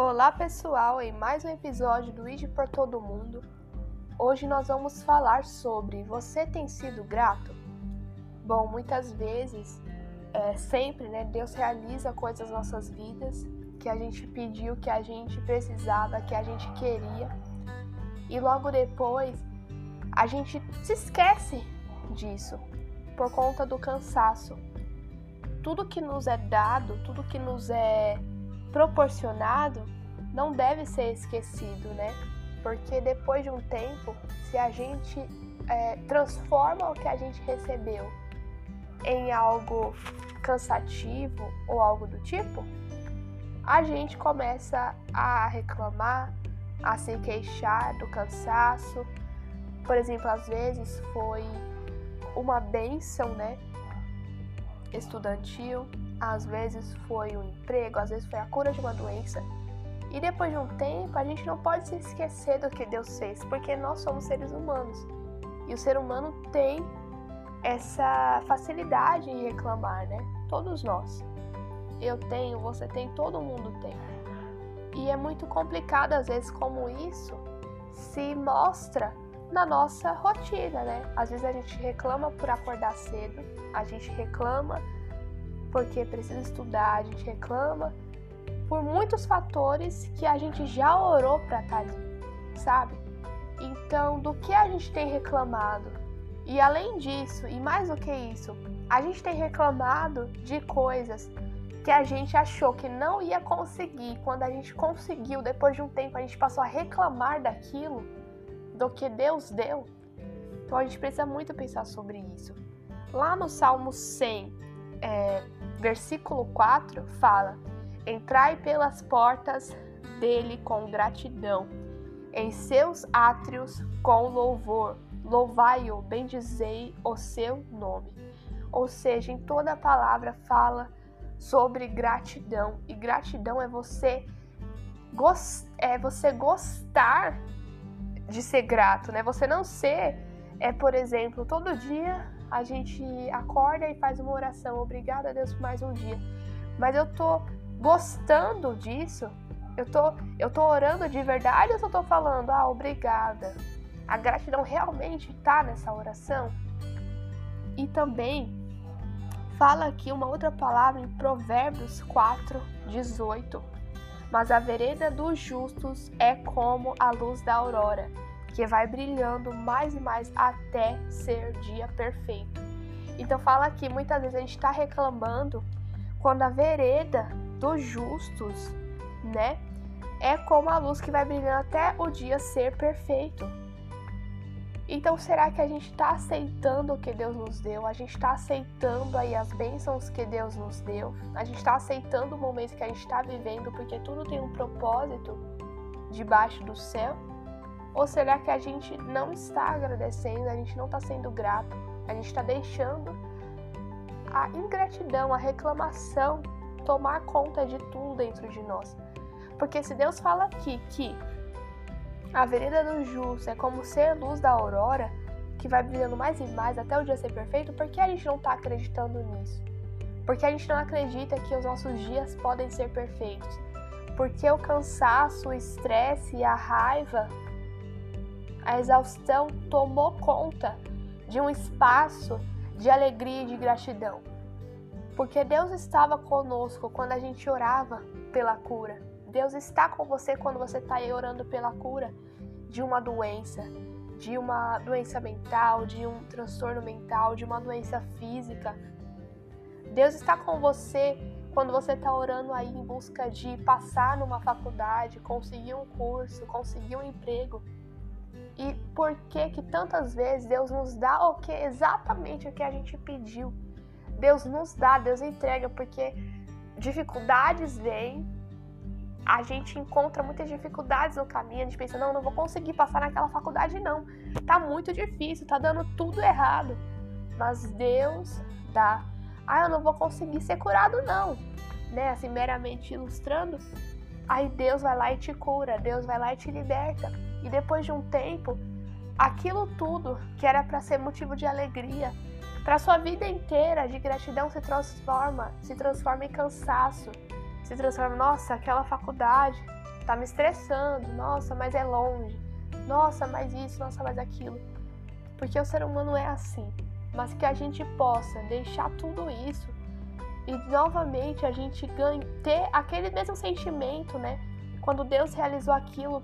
Olá pessoal, em mais um episódio do ID por Todo Mundo. Hoje nós vamos falar sobre você tem sido grato? Bom, muitas vezes, é, sempre, né, Deus realiza coisas nas nossas vidas que a gente pediu, que a gente precisava, que a gente queria, e logo depois a gente se esquece disso por conta do cansaço. Tudo que nos é dado, tudo que nos é proporcionado não deve ser esquecido, né? Porque depois de um tempo, se a gente é, transforma o que a gente recebeu em algo cansativo ou algo do tipo, a gente começa a reclamar, a se queixar do cansaço. Por exemplo, às vezes foi uma benção, né? Estudantil, às vezes foi um emprego, às vezes foi a cura de uma doença. E depois de um tempo, a gente não pode se esquecer do que Deus fez, porque nós somos seres humanos. E o ser humano tem essa facilidade em reclamar, né? Todos nós. Eu tenho, você tem, todo mundo tem. E é muito complicado às vezes como isso se mostra na nossa rotina, né? Às vezes a gente reclama por acordar cedo, a gente reclama porque precisa estudar, a gente reclama por muitos fatores que a gente já orou para estar tá ali, sabe? Então, do que a gente tem reclamado? E além disso, e mais do que isso, a gente tem reclamado de coisas que a gente achou que não ia conseguir. Quando a gente conseguiu, depois de um tempo, a gente passou a reclamar daquilo, do que Deus deu. Então a gente precisa muito pensar sobre isso. Lá no Salmo 100, é, versículo 4, fala: Entrai pelas portas dele com gratidão, em seus átrios com louvor. Louvai-o, bendizei o seu nome. Ou seja, em toda a palavra fala sobre gratidão. E gratidão é você é você gostar de ser grato, né? Você não ser é, por exemplo, todo dia a gente acorda e faz uma oração, obrigada a Deus por mais um dia. Mas eu tô gostando disso, eu tô, eu tô orando de verdade ou eu tô falando, ah, obrigada? A gratidão realmente está nessa oração? E também fala aqui uma outra palavra em Provérbios 4, 18. Mas a vereda dos justos é como a luz da aurora, que vai brilhando mais e mais até ser dia perfeito. Então fala aqui, muitas vezes a gente está reclamando quando a vereda dos justos, né? É como a luz que vai brilhando até o dia ser perfeito. Então, será que a gente está aceitando o que Deus nos deu? A gente está aceitando aí as bênçãos que Deus nos deu? A gente está aceitando o momento que a gente está vivendo porque tudo tem um propósito debaixo do céu? Ou será que a gente não está agradecendo, a gente não está sendo grato, a gente está deixando a ingratidão, a reclamação tomar conta de tudo dentro de nós. Porque se Deus fala aqui que a vereda do justo é como ser luz da aurora, que vai brilhando mais e mais até o dia ser perfeito, por que a gente não está acreditando nisso? Porque a gente não acredita que os nossos dias podem ser perfeitos? Porque o cansaço, o estresse a raiva, a exaustão tomou conta de um espaço de alegria e de gratidão porque Deus estava conosco quando a gente orava pela cura. Deus está com você quando você está orando pela cura de uma doença, de uma doença mental, de um transtorno mental, de uma doença física. Deus está com você quando você está orando aí em busca de passar numa faculdade, conseguir um curso, conseguir um emprego. E por que que tantas vezes Deus nos dá o que exatamente o que a gente pediu? Deus nos dá, Deus entrega, porque dificuldades vêm, a gente encontra muitas dificuldades no caminho, a gente pensa, não, não vou conseguir passar naquela faculdade, não. Tá muito difícil, tá dando tudo errado. Mas Deus dá. Ah, eu não vou conseguir ser curado, não. Né? Assim, meramente ilustrando. Aí Deus vai lá e te cura, Deus vai lá e te liberta. E depois de um tempo, aquilo tudo que era para ser motivo de alegria, para sua vida inteira de gratidão se transforma, se transforma em cansaço, se transforma, nossa, aquela faculdade, tá me estressando. Nossa, mas é longe. Nossa, mas isso, nossa, mas aquilo. Porque o ser humano é assim. Mas que a gente possa deixar tudo isso e novamente a gente ganha, ter aquele mesmo sentimento, né? Quando Deus realizou aquilo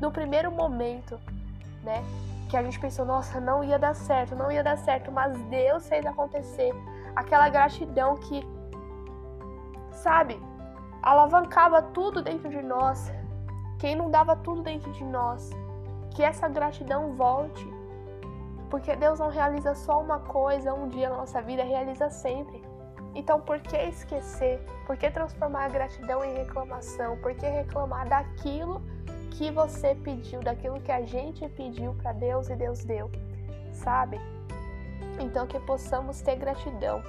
no primeiro momento, né? Que a gente pensou, nossa, não ia dar certo, não ia dar certo, mas Deus fez acontecer. Aquela gratidão que, sabe, alavancava tudo dentro de nós, que inundava tudo dentro de nós. Que essa gratidão volte. Porque Deus não realiza só uma coisa um dia na nossa vida, realiza sempre. Então, por que esquecer? Por que transformar a gratidão em reclamação? Por que reclamar daquilo que você pediu, daquilo que a gente pediu para Deus e Deus deu? Sabe? Então, que possamos ter gratidão.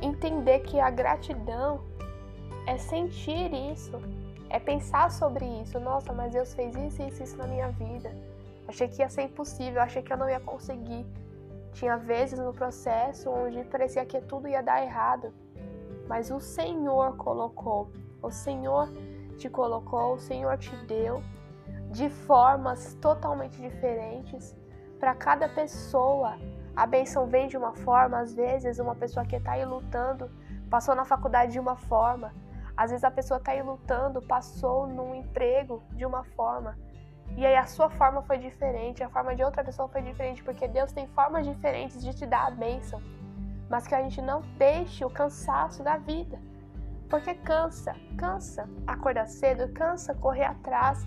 Entender que a gratidão é sentir isso, é pensar sobre isso. Nossa, mas Deus fez isso, isso, isso na minha vida. Achei que ia ser impossível, achei que eu não ia conseguir. Tinha vezes no processo onde parecia que tudo ia dar errado, mas o Senhor colocou, o Senhor te colocou, o Senhor te deu de formas totalmente diferentes para cada pessoa. A benção vem de uma forma, às vezes uma pessoa que está aí lutando passou na faculdade de uma forma, às vezes a pessoa está aí lutando passou num emprego de uma forma. E aí a sua forma foi diferente, a forma de outra pessoa foi diferente, porque Deus tem formas diferentes de te dar a bênção. Mas que a gente não deixe o cansaço da vida. Porque cansa, cansa acordar cedo, cansa correr atrás,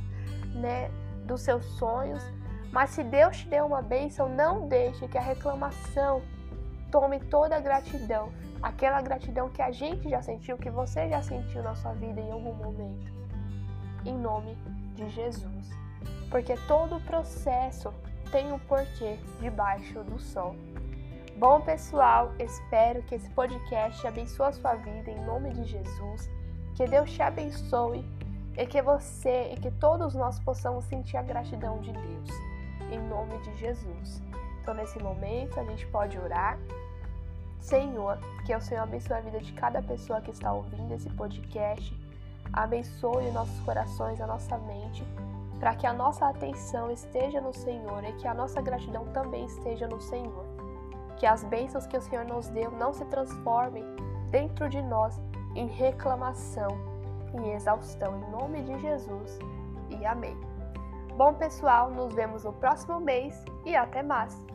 né, dos seus sonhos. Mas se Deus te deu uma bênção, não deixe que a reclamação tome toda a gratidão. Aquela gratidão que a gente já sentiu, que você já sentiu na sua vida em algum momento. Em nome de Jesus porque todo o processo tem um porquê debaixo do sol. Bom, pessoal, espero que esse podcast abençoe a sua vida em nome de Jesus. Que Deus te abençoe e que você e que todos nós possamos sentir a gratidão de Deus em nome de Jesus. Então, nesse momento, a gente pode orar. Senhor, que o Senhor abençoe a vida de cada pessoa que está ouvindo esse podcast. Abençoe nossos corações, a nossa mente para que a nossa atenção esteja no Senhor e que a nossa gratidão também esteja no Senhor. Que as bênçãos que o Senhor nos deu não se transformem dentro de nós em reclamação, em exaustão, em nome de Jesus. E amém. Bom, pessoal, nos vemos no próximo mês e até mais!